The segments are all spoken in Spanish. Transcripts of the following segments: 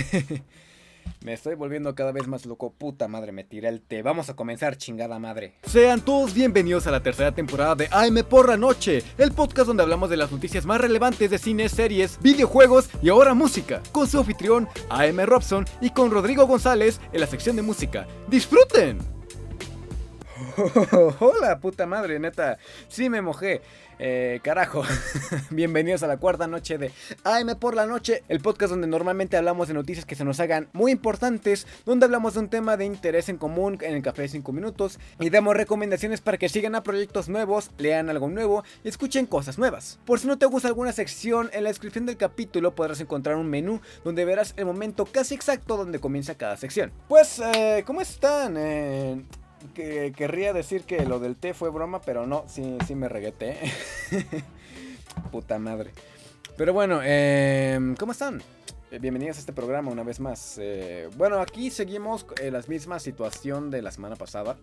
Me estoy volviendo cada vez más loco, puta madre, me tiré el té. Vamos a comenzar, chingada madre. Sean todos bienvenidos a la tercera temporada de AM por la noche, el podcast donde hablamos de las noticias más relevantes de cine, series, videojuegos y ahora música, con su anfitrión AM Robson y con Rodrigo González en la sección de música. ¡Disfruten! Hola, puta madre, neta. Sí me mojé. Eh, carajo. Bienvenidos a la cuarta noche de AM por la noche, el podcast donde normalmente hablamos de noticias que se nos hagan muy importantes, donde hablamos de un tema de interés en común en el café de 5 minutos y damos recomendaciones para que sigan a proyectos nuevos, lean algo nuevo y escuchen cosas nuevas. Por si no te gusta alguna sección, en la descripción del capítulo podrás encontrar un menú donde verás el momento casi exacto donde comienza cada sección. Pues, eh, ¿cómo están? Eh, que querría decir que lo del té fue broma, pero no, sí, sí me regueté. Puta madre. Pero bueno, eh, ¿cómo están? Eh, bienvenidos a este programa una vez más. Eh, bueno, aquí seguimos en la misma situación de la semana pasada,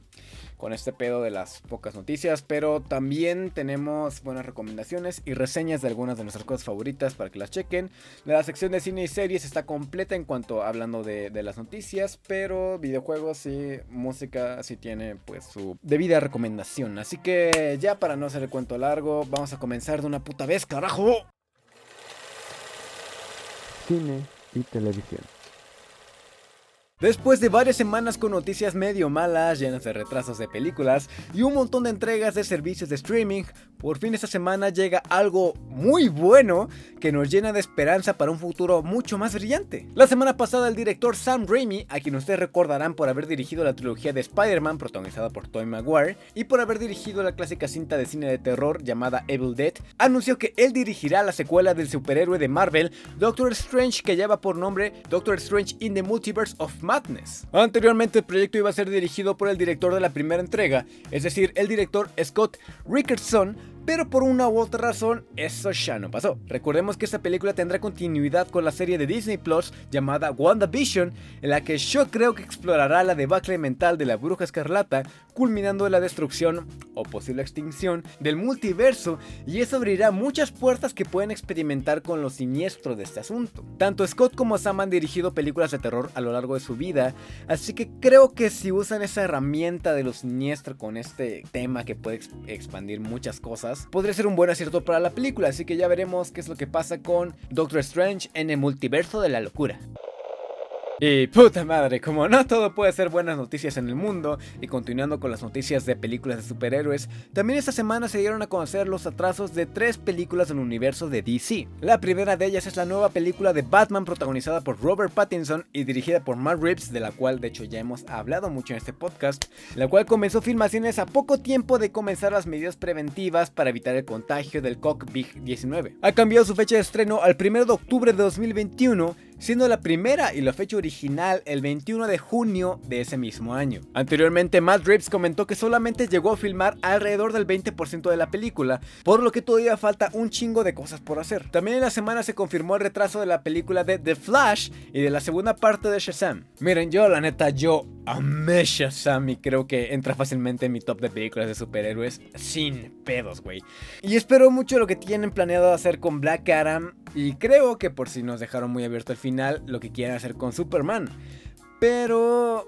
con este pedo de las pocas noticias, pero también tenemos buenas recomendaciones y reseñas de algunas de nuestras cosas favoritas para que las chequen. La sección de cine y series está completa en cuanto hablando de, de las noticias, pero videojuegos y música sí tiene pues su debida recomendación. Así que ya para no hacer el cuento largo, vamos a comenzar de una puta vez, carajo cine y televisión. Después de varias semanas con noticias medio malas, llenas de retrasos de películas y un montón de entregas de servicios de streaming, por fin esta semana llega algo muy bueno que nos llena de esperanza para un futuro mucho más brillante. La semana pasada el director Sam Raimi, a quien ustedes recordarán por haber dirigido la trilogía de Spider-Man protagonizada por Tobey Maguire y por haber dirigido la clásica cinta de cine de terror llamada Evil Dead, anunció que él dirigirá la secuela del superhéroe de Marvel, Doctor Strange, que lleva por nombre Doctor Strange in the Multiverse of Madness. Anteriormente el proyecto iba a ser dirigido por el director de la primera entrega, es decir, el director Scott Rickardson, pero por una u otra razón eso ya no pasó. Recordemos que esta película tendrá continuidad con la serie de Disney Plus llamada WandaVision, en la que yo creo que explorará la debacle mental de la bruja escarlata, culminando en la destrucción o posible extinción del multiverso, y eso abrirá muchas puertas que pueden experimentar con lo siniestro de este asunto. Tanto Scott como Sam han dirigido películas de terror a lo largo de su vida, así que creo que si usan esa herramienta de lo siniestro con este tema que puede expandir muchas cosas, podría ser un buen acierto para la película, así que ya veremos qué es lo que pasa con Doctor Strange en el multiverso de la locura. Y puta madre, como no todo puede ser buenas noticias en el mundo, y continuando con las noticias de películas de superhéroes, también esta semana se dieron a conocer los atrasos de tres películas del universo de DC. La primera de ellas es la nueva película de Batman protagonizada por Robert Pattinson y dirigida por Matt Reeves, de la cual de hecho ya hemos hablado mucho en este podcast, la cual comenzó filmaciones a poco tiempo de comenzar las medidas preventivas para evitar el contagio del COVID-19. Ha cambiado su fecha de estreno al 1 de octubre de 2021 siendo la primera y la fecha original el 21 de junio de ese mismo año. Anteriormente, Matt Reeves comentó que solamente llegó a filmar alrededor del 20% de la película, por lo que todavía falta un chingo de cosas por hacer. También en la semana se confirmó el retraso de la película de The Flash y de la segunda parte de Shazam. Miren, yo la neta, yo amé Shazam y creo que entra fácilmente en mi top de películas de superhéroes sin pedos, güey. Y espero mucho lo que tienen planeado hacer con Black Adam y creo que por si nos dejaron muy abierto el final, lo que quieren hacer con Superman. Pero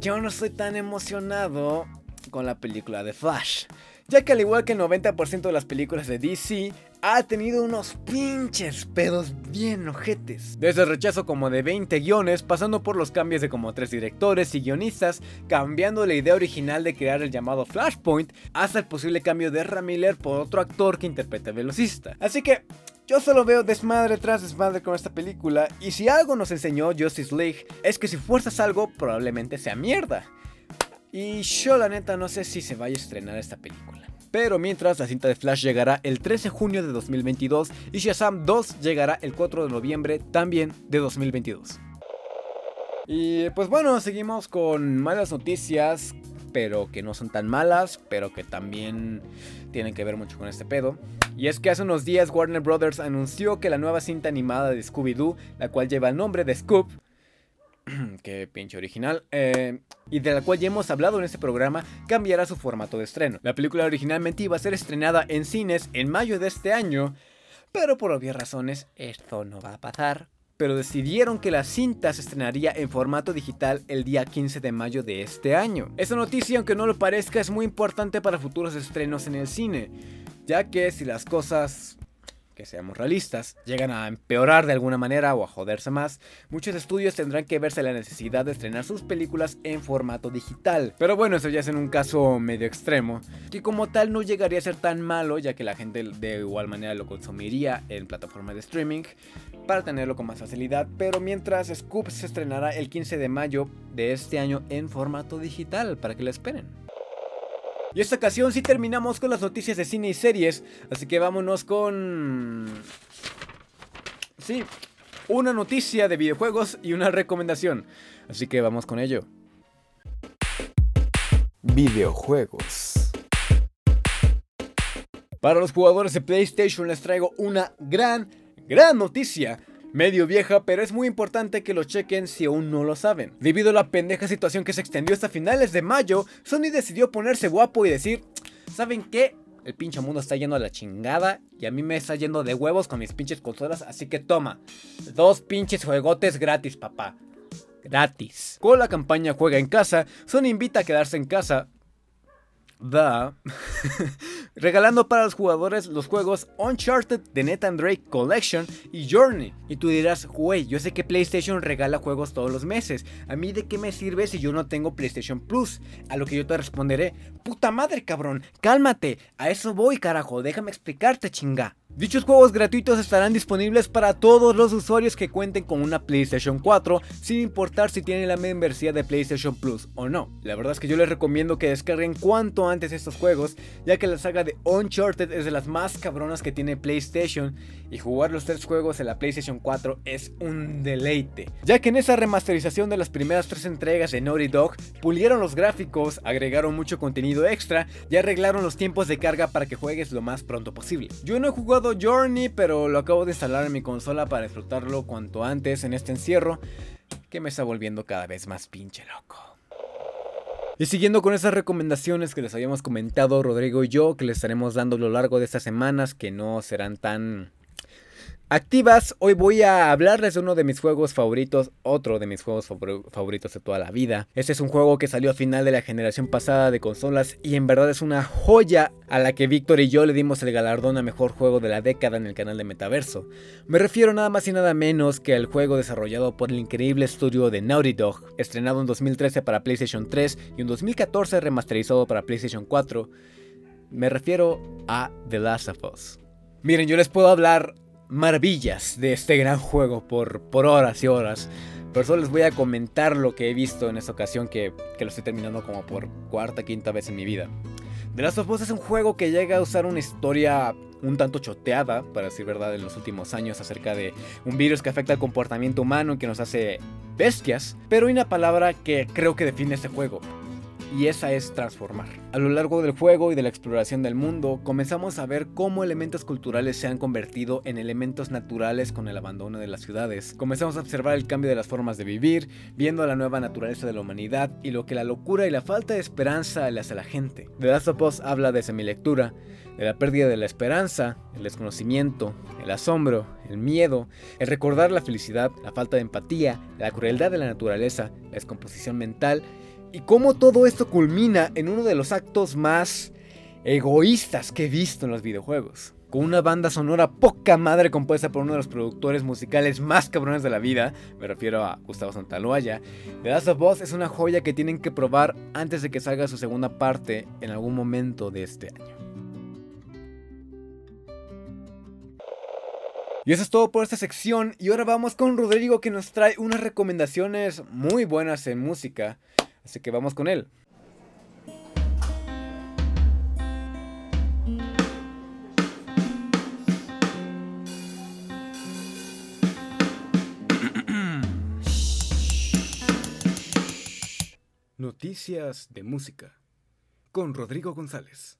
yo no estoy tan emocionado con la película de Flash. Ya que al igual que el 90% de las películas de DC, ha tenido unos pinches pedos bien ojetes. Desde el rechazo como de 20 guiones, pasando por los cambios de como 3 directores y guionistas, cambiando la idea original de crear el llamado Flashpoint, hasta el posible cambio de Ramiller por otro actor que interpreta a velocista. Así que yo solo veo desmadre tras desmadre con esta película, y si algo nos enseñó Justice League es que si fuerzas algo, probablemente sea mierda. Y yo la neta no sé si se vaya a estrenar esta película. Pero mientras, la cinta de Flash llegará el 13 de junio de 2022 y Shazam 2 llegará el 4 de noviembre también de 2022. Y pues bueno, seguimos con malas noticias, pero que no son tan malas, pero que también tienen que ver mucho con este pedo. Y es que hace unos días Warner Brothers anunció que la nueva cinta animada de Scooby-Doo, la cual lleva el nombre de Scoop, que pinche original, eh, y de la cual ya hemos hablado en este programa, cambiará su formato de estreno. La película originalmente iba a ser estrenada en cines en mayo de este año, pero por obvias razones esto no va a pasar. pero decidieron que la cinta se estrenaría en formato digital el día 15 de mayo de este año. Esta noticia, aunque no lo parezca, es muy importante para futuros estrenos en el cine, ya que si las cosas que seamos realistas, llegan a empeorar de alguna manera o a joderse más, muchos estudios tendrán que verse la necesidad de estrenar sus películas en formato digital. Pero bueno, eso ya es en un caso medio extremo, que como tal no llegaría a ser tan malo, ya que la gente de igual manera lo consumiría en plataformas de streaming para tenerlo con más facilidad, pero mientras Scoop se estrenará el 15 de mayo de este año en formato digital, para que la esperen. Y esta ocasión sí terminamos con las noticias de cine y series, así que vámonos con... Sí, una noticia de videojuegos y una recomendación, así que vamos con ello. Videojuegos. Para los jugadores de PlayStation les traigo una gran, gran noticia medio vieja, pero es muy importante que lo chequen si aún no lo saben. Debido a la pendeja situación que se extendió hasta finales de mayo, Sony decidió ponerse guapo y decir, ¿saben qué? El pinche mundo está yendo a la chingada y a mí me está yendo de huevos con mis pinches consolas, así que toma, dos pinches juegotes gratis, papá. Gratis. Con la campaña Juega en casa, Sony invita a quedarse en casa, da, regalando para los jugadores los juegos Uncharted The Nathan Drake Collection y Journey. Y tú dirás, güey, yo sé que PlayStation regala juegos todos los meses. ¿A mí de qué me sirve si yo no tengo PlayStation Plus? A lo que yo te responderé, puta madre cabrón, cálmate, a eso voy carajo, déjame explicarte chinga. Dichos juegos gratuitos estarán disponibles para todos los usuarios que cuenten con una PlayStation 4, sin importar si tienen la membresía de PlayStation Plus o no. La verdad es que yo les recomiendo que descarguen cuanto antes estos juegos, ya que la saga de Uncharted es de las más cabronas que tiene PlayStation y jugar los tres juegos en la PlayStation 4 es un deleite, ya que en esa remasterización de las primeras tres entregas de Naughty Dog pulieron los gráficos, agregaron mucho contenido extra y arreglaron los tiempos de carga para que juegues lo más pronto posible. Yo no he jugado Journey, pero lo acabo de instalar en mi consola para disfrutarlo cuanto antes en este encierro, que me está volviendo cada vez más pinche loco. Y siguiendo con esas recomendaciones que les habíamos comentado Rodrigo y yo, que les estaremos dando a lo largo de estas semanas, que no serán tan activas, hoy voy a hablarles de uno de mis juegos favoritos, otro de mis juegos favoritos de toda la vida. Este es un juego que salió a final de la generación pasada de consolas y en verdad es una joya a la que Víctor y yo le dimos el galardón a mejor juego de la década en el canal de Metaverso. Me refiero nada más y nada menos que al juego desarrollado por el increíble estudio de Naughty Dog, estrenado en 2013 para PlayStation 3 y en 2014 remasterizado para PlayStation 4. Me refiero a The Last of Us. Miren, yo les puedo hablar maravillas de este gran juego por, por horas y horas. Pero solo les voy a comentar lo que he visto en esta ocasión que, que lo estoy terminando como por cuarta, quinta vez en mi vida. The Last of Us es un juego que llega a usar una historia un tanto choteada, para decir verdad, en los últimos años acerca de un virus que afecta al comportamiento humano y que nos hace bestias, pero hay una palabra que creo que define este juego, y esa es transformar. A lo largo del juego y de la exploración del mundo, comenzamos a ver cómo elementos culturales se han convertido en elementos naturales con el abandono de las ciudades. Comenzamos a observar el cambio de las formas de vivir, viendo la nueva naturaleza de la humanidad y lo que la locura y la falta de esperanza le hace a la gente. The Last of Us habla desde mi lectura de la pérdida de la esperanza, el desconocimiento, el asombro, el miedo, el recordar la felicidad, la falta de empatía, la crueldad de la naturaleza, la descomposición mental y cómo todo esto culmina en uno de los actos más egoístas que he visto en los videojuegos. Con una banda sonora poca madre compuesta por uno de los productores musicales más cabrones de la vida, me refiero a Gustavo Santaloaya, The Last of Us es una joya que tienen que probar antes de que salga su segunda parte en algún momento de este año. Y eso es todo por esta sección y ahora vamos con Rodrigo que nos trae unas recomendaciones muy buenas en música. Así que vamos con él. Noticias de música con Rodrigo González.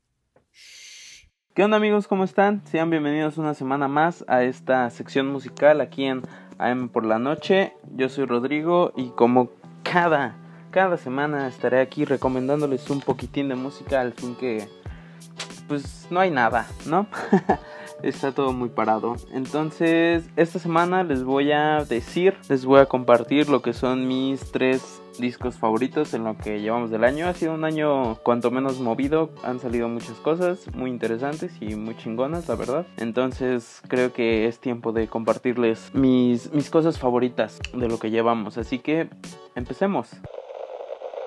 ¿Qué onda amigos? ¿Cómo están? Sean bienvenidos una semana más a esta sección musical aquí en AM por la noche. Yo soy Rodrigo y como cada cada semana estaré aquí recomendándoles un poquitín de música al fin que pues no hay nada, ¿no? está todo muy parado. Entonces, esta semana les voy a decir, les voy a compartir lo que son mis tres discos favoritos en lo que llevamos del año. Ha sido un año cuanto menos movido, han salido muchas cosas muy interesantes y muy chingonas, la verdad. Entonces creo que es tiempo de compartirles mis, mis cosas favoritas de lo que llevamos. Así que empecemos.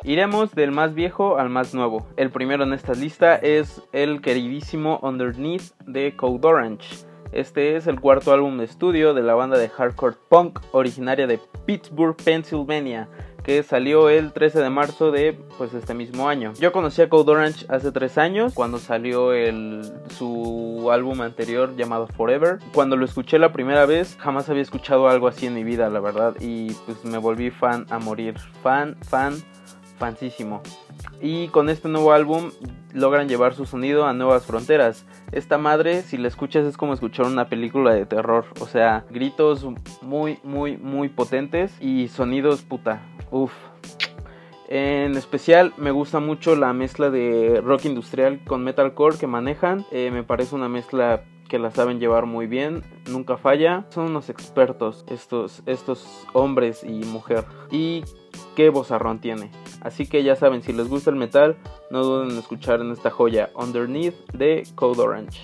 Iremos del más viejo al más nuevo. El primero en esta lista es el queridísimo Underneath de Code Orange. Este es el cuarto álbum de estudio de la banda de hardcore punk originaria de Pittsburgh, Pennsylvania, que salió el 13 de marzo de pues este mismo año. Yo conocí a Code Orange hace tres años cuando salió el, su álbum anterior llamado Forever. Cuando lo escuché la primera vez jamás había escuchado algo así en mi vida, la verdad, y pues me volví fan a morir, fan, fan, Y con este nuevo álbum logran llevar su sonido a nuevas fronteras. Esta madre, si la escuchas, es como escuchar una película de terror. O sea, gritos muy, muy, muy potentes y sonidos puta Uf. En especial me gusta mucho la mezcla de rock industrial con metalcore que manejan. Eh, me parece una mezcla que la saben llevar muy bien, nunca falla. Son unos expertos estos, estos hombres y mujer. Y qué vozarrón tiene. Así que ya saben, si les gusta el metal, no duden en escuchar en esta joya Underneath de Code Orange.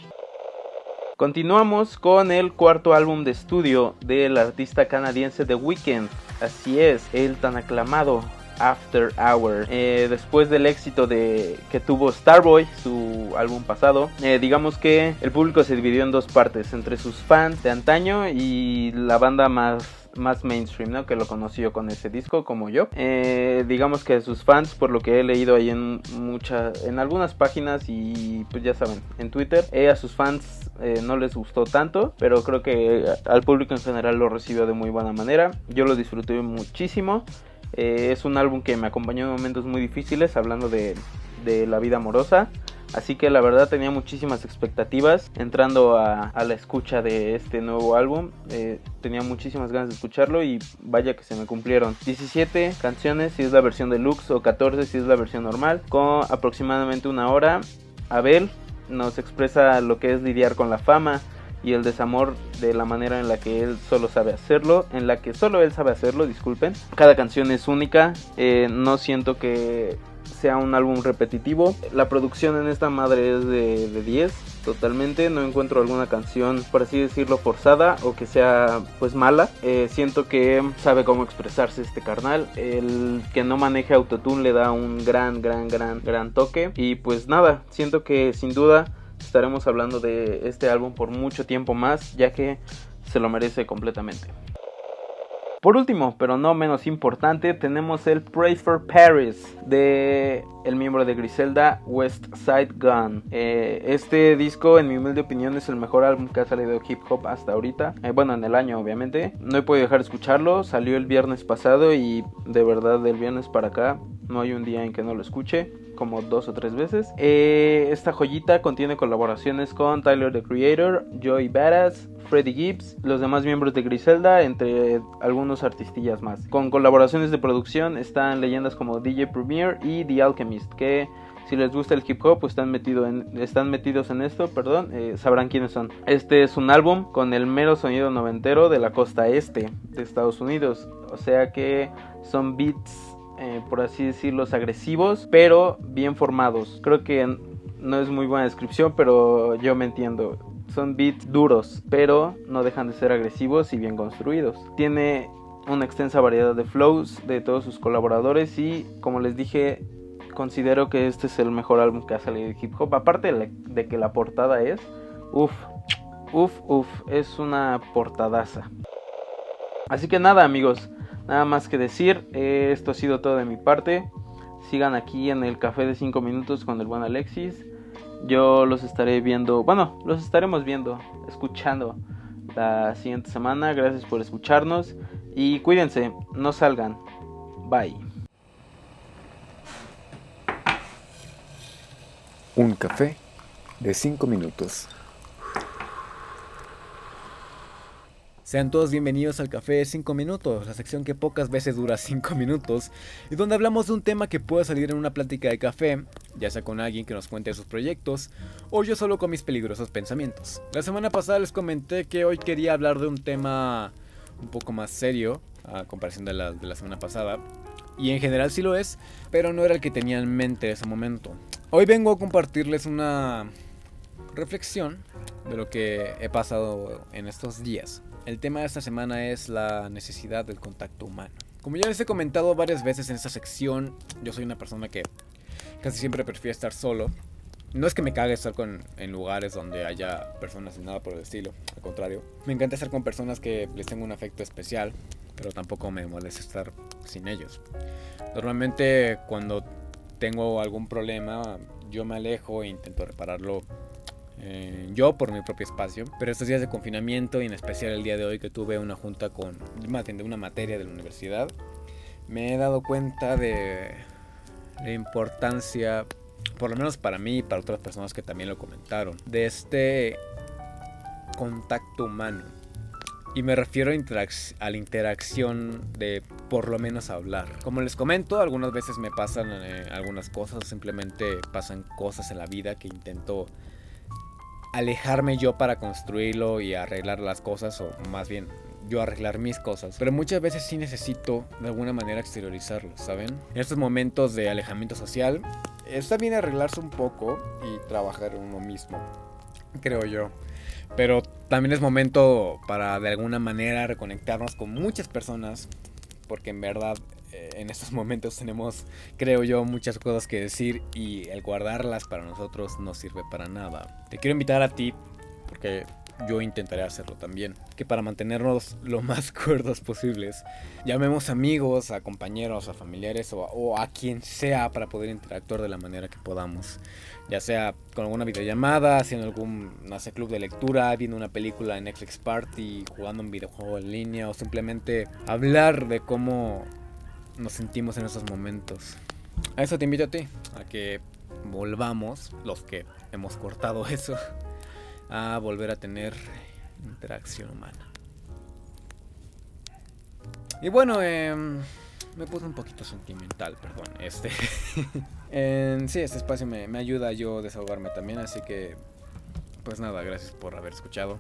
Continuamos con el cuarto álbum de estudio del artista canadiense The Weeknd. Así es, el tan aclamado After Hour. Eh, después del éxito de que tuvo Starboy, su álbum pasado, eh, digamos que el público se dividió en dos partes, entre sus fans de antaño y la banda más más mainstream, ¿no? Que lo conoció con ese disco, como yo. Eh, digamos que sus fans, por lo que he leído ahí en muchas, en algunas páginas y pues ya saben, en Twitter, a sus fans no les gustó tanto, pero creo que al público en general lo recibió de muy buena manera. Yo lo disfruté muchísimo. Eh, es un álbum que me acompañó en momentos muy difíciles, hablando de, la vida amorosa. Así que la verdad tenía muchísimas expectativas entrando a, la escucha de este nuevo álbum. Eh, tenía muchísimas ganas de escucharlo y vaya que se me cumplieron. 17 canciones si es la versión deluxe o 14 si es la versión normal, con aproximadamente una hora. Abel nos expresa lo que es lidiar con la fama, y el desamor de la manera en la que él solo sabe hacerlo, en la que solo él sabe hacerlo, disculpen. Cada canción es única, eh, no siento que sea un álbum repetitivo. La producción en esta madre es de, de 10, totalmente. No encuentro alguna canción, por así decirlo, forzada o que sea pues mala. Eh, siento que sabe cómo expresarse este carnal. El que no maneje autotune le da un gran, gran, gran, gran toque. Y pues nada, siento que sin duda estaremos hablando de este álbum por mucho tiempo más, ya que se lo merece completamente. Por último, pero no menos importante, tenemos el Pray for Paris de el miembro de Griselda, West Side Gun. Eh, este disco, en mi humilde opinión, es el mejor álbum que ha salido hip hop hasta ahorita. Eh, bueno, en el año, obviamente. No he podido dejar de escucharlo. Salió el viernes pasado y de verdad, del viernes para acá, no hay un día en que no lo escuche como dos o tres veces. Eh, esta joyita contiene colaboraciones con Tyler the Creator, Joey Badass, Freddie Gibbs, los demás miembros de Griselda, entre algunos artistillas más. Con colaboraciones de producción están leyendas como DJ Premier y The Alchemist, que si les gusta el hip hop, están, en, están metidos en esto, perdón, eh, sabrán quiénes son. Este es un álbum con el mero sonido noventero de la costa este de Estados Unidos. O sea que son beats eh, por así decirlo, agresivos, pero bien formados. Creo que no es muy buena descripción, pero yo me entiendo. Son beats duros, pero no dejan de ser agresivos y bien construidos. Tiene una extensa variedad de flows de todos sus colaboradores y, como les dije, considero que este es el mejor álbum que ha salido de hip hop. Aparte de que la portada es, uff, uff, uff, es una portadaza. Así que nada, amigos. Nada más que decir, eh, esto ha sido todo de mi parte. Sigan aquí en el café de 5 minutos con el buen Alexis. Yo los estaré viendo, bueno, los estaremos viendo, escuchando la siguiente semana. Gracias por escucharnos y cuídense, no salgan. Bye. Un café de 5 minutos. Sean todos bienvenidos al Café de 5 Minutos, la sección que pocas veces dura 5 minutos y donde hablamos de un tema que pueda salir en una plática de café, ya sea con alguien que nos cuente sus proyectos o yo solo con mis peligrosos pensamientos. La semana pasada les comenté que hoy quería hablar de un tema un poco más serio a comparación de la, de la semana pasada y en general sí lo es, pero no era el que tenía en mente en ese momento. Hoy vengo a compartirles una reflexión de lo que he pasado en estos días. El tema de esta semana es la necesidad del contacto humano. Como ya les he comentado varias veces en esta sección, yo soy una persona que casi siempre prefiere estar solo. No es que me cague estar con, en lugares donde haya personas y nada por el estilo, al contrario. Me encanta estar con personas que les tengo un afecto especial, pero tampoco me molesta estar sin ellos. Normalmente cuando tengo algún problema, yo me alejo e intento repararlo eh, yo por mi propio espacio. Pero estos días de confinamiento y en especial el día de hoy que tuve una junta con, me atendí una materia de la universidad, me he dado cuenta de la importancia, por lo menos para mí y para otras personas que también lo comentaron, de este contacto humano. Y me refiero a, la interacción de por lo menos hablar. Como les comento, algunas veces me pasan eh, algunas cosas, simplemente pasan cosas en la vida que intento alejarme yo para construirlo y arreglar las cosas, o más bien yo arreglar mis cosas. Pero muchas veces sí necesito de alguna manera exteriorizarlo, ¿saben? En estos momentos de alejamiento social, está bien arreglarse un poco y trabajar uno mismo, creo yo. Pero también es momento para de alguna manera reconectarnos con muchas personas, porque en verdad en estos momentos tenemos, creo yo, muchas cosas que decir y el guardarlas para nosotros no sirve para nada. Te quiero invitar a ti, porque yo intentaré hacerlo también, que para mantenernos lo más cuerdos posibles, llamemos amigos, a compañeros, a familiares o a, quien sea para poder interactuar de la manera que podamos. Ya sea con alguna videollamada, haciendo algún, no sé, club de lectura, viendo una película en Netflix Party, jugando un videojuego en línea o simplemente hablar de cómo nos sentimos en esos momentos. A eso te invito a ti, a que volvamos, los que hemos cortado eso, a volver a tener interacción humana. Y bueno, em, me puse un poquito sentimental, perdón. Este, en, sí, este espacio me, me ayuda a desahogarme también, así que, pues nada, gracias por haber escuchado.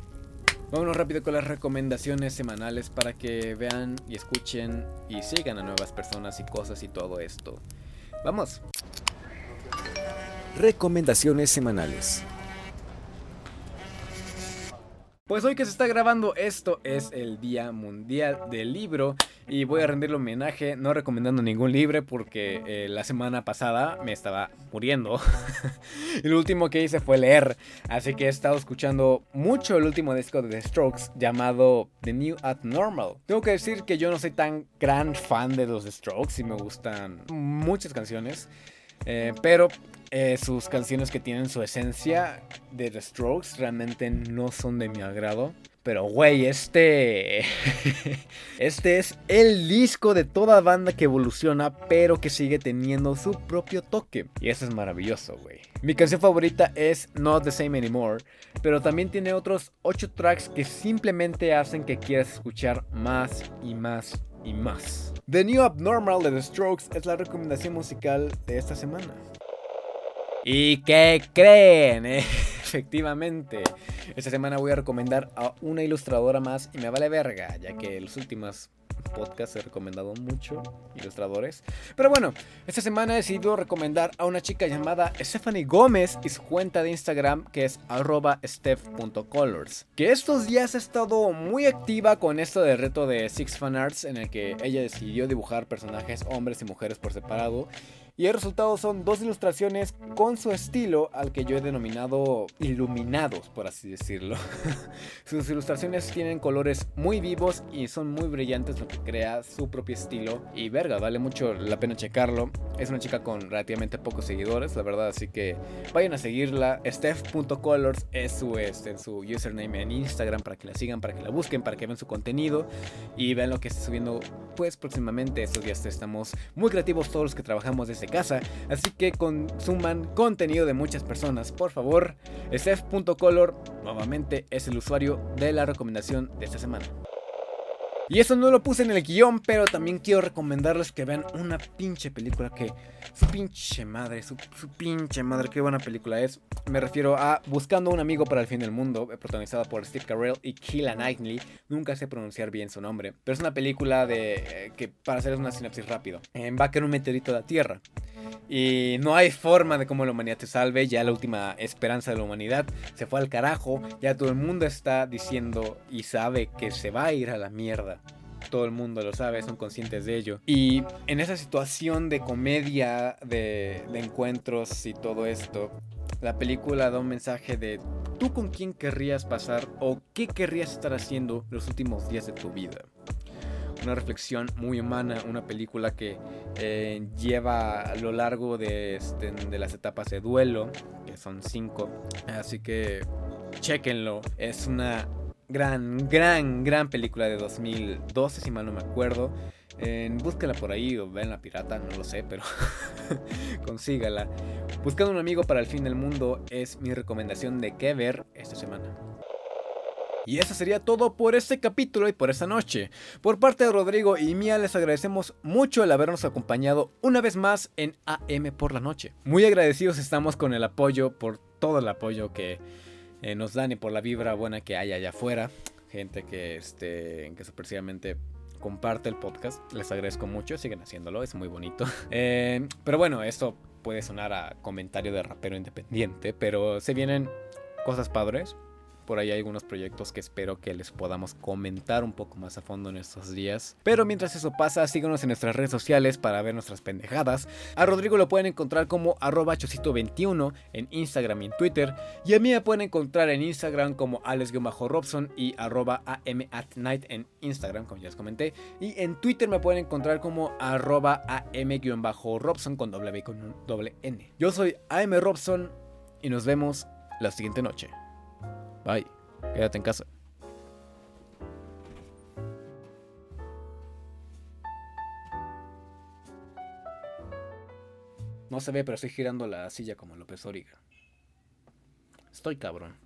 Vámonos rápido con las recomendaciones semanales para que vean y escuchen y sigan a nuevas personas y cosas y todo esto. Vamos. Recomendaciones semanales. Pues hoy que se está grabando esto es el Día Mundial del Libro y voy a rendirle homenaje no recomendando ningún libro porque eh, la semana pasada me estaba muriendo y último que hice fue leer así que he estado escuchando mucho el último disco de The Strokes llamado The New Abnormal. Tengo que decir que yo no soy tan gran fan de los The Strokes y me gustan muchas canciones eh, pero eh, sus canciones que tienen su esencia de The Strokes realmente no son de mi agrado. Pero, güey, este. este es el disco de toda banda que evoluciona, pero que sigue teniendo su propio toque. Y eso es maravilloso, güey. Mi canción favorita es Not the Same Anymore, pero también tiene otros 8 tracks que simplemente hacen que quieras escuchar más y más y más. The New Abnormal de The Strokes es la recomendación musical de esta semana. ¿Y qué creen? Efectivamente, esta semana voy a recomendar a una ilustradora más y me vale verga, ya que los últimos podcasts he recomendado mucho ilustradores. Pero bueno, esta semana he decidido recomendar a una chica llamada Stephanie Gómez y su cuenta de Instagram que es arroba steph.colors. Que estos días ha estado muy activa con esto del reto de Six Fan Arts en el que ella decidió dibujar personajes hombres y mujeres por separado y el resultado son dos ilustraciones con su estilo al que yo he denominado iluminados, por así decirlo. Sus ilustraciones tienen colores muy vivos y son muy brillantes, lo que crea su propio estilo. Y verga, vale mucho la pena checarlo. Es una chica con relativamente pocos seguidores, la verdad, así que vayan a seguirla. Steph.colors es su, este, su username en Instagram para que la sigan, para que la busquen, para que vean su contenido y vean lo que está subiendo pues próximamente. Estos días estamos muy creativos todos los que trabajamos desde casa, así que consuman contenido de muchas personas, por favor. Steph.color nuevamente es el usuario de la recomendación de esta semana. Y eso no lo puse en el guion, pero también quiero recomendarles que vean una pinche película que su pinche madre, su, pinche madre, qué buena película es. Me refiero a Buscando un amigo para el fin del mundo, protagonizada por Steve Carell y Keila Knightley. Nunca sé pronunciar bien su nombre, pero es una película de eh, que para hacer una sinapsis rápido, eh, va a caer un meteorito a la Tierra. Y no hay forma de cómo la humanidad te salve. Ya la última esperanza de la humanidad se fue al carajo. Ya todo el mundo está diciendo y sabe que se va a ir a la mierda. Todo el mundo lo sabe, son conscientes de ello. Y en esa situación de comedia, de, de encuentros y todo esto, la película da un mensaje de tú con quién querrías pasar o qué querrías estar haciendo los últimos días de tu vida una reflexión muy humana, una película que eh, lleva a lo largo de, este, de las etapas de duelo, que son cinco, así que chequenlo, es una gran, gran, gran película de 2012, si mal no me acuerdo. Eh, búsquela por ahí o ven la pirata, no lo sé, pero consígala. Buscando un amigo para el fin del mundo es mi recomendación de qué ver esta semana. Y eso sería todo por este capítulo y por esta noche. Por parte de Rodrigo y Mía les agradecemos mucho el habernos acompañado una vez más en AM por la noche. Muy agradecidos estamos con el apoyo, por todo el apoyo que eh, nos dan y por la vibra buena que hay allá afuera. Gente que, este, que sorpresivamente comparte el podcast. Les agradezco mucho, siguen haciéndolo, es muy bonito. Eh, pero bueno, esto puede sonar a comentario de rapero independiente, pero se vienen cosas padres. Por ahí hay algunos proyectos que espero que les podamos comentar un poco más a fondo en estos días. Pero mientras eso pasa, síganos en nuestras redes sociales para ver nuestras pendejadas. A Rodrigo lo pueden encontrar como arroba chocito21 en Instagram y en Twitter. Y a mí me pueden encontrar en Instagram como alex-robson y arroba am@night en Instagram, como ya les comenté. Y en Twitter me pueden encontrar como arroba am-robson con doble B con doble N. Yo soy AM Robson y nos vemos la siguiente noche. Bye. Quédate en casa. No se ve, pero estoy girando la silla como López Origa. Estoy cabrón.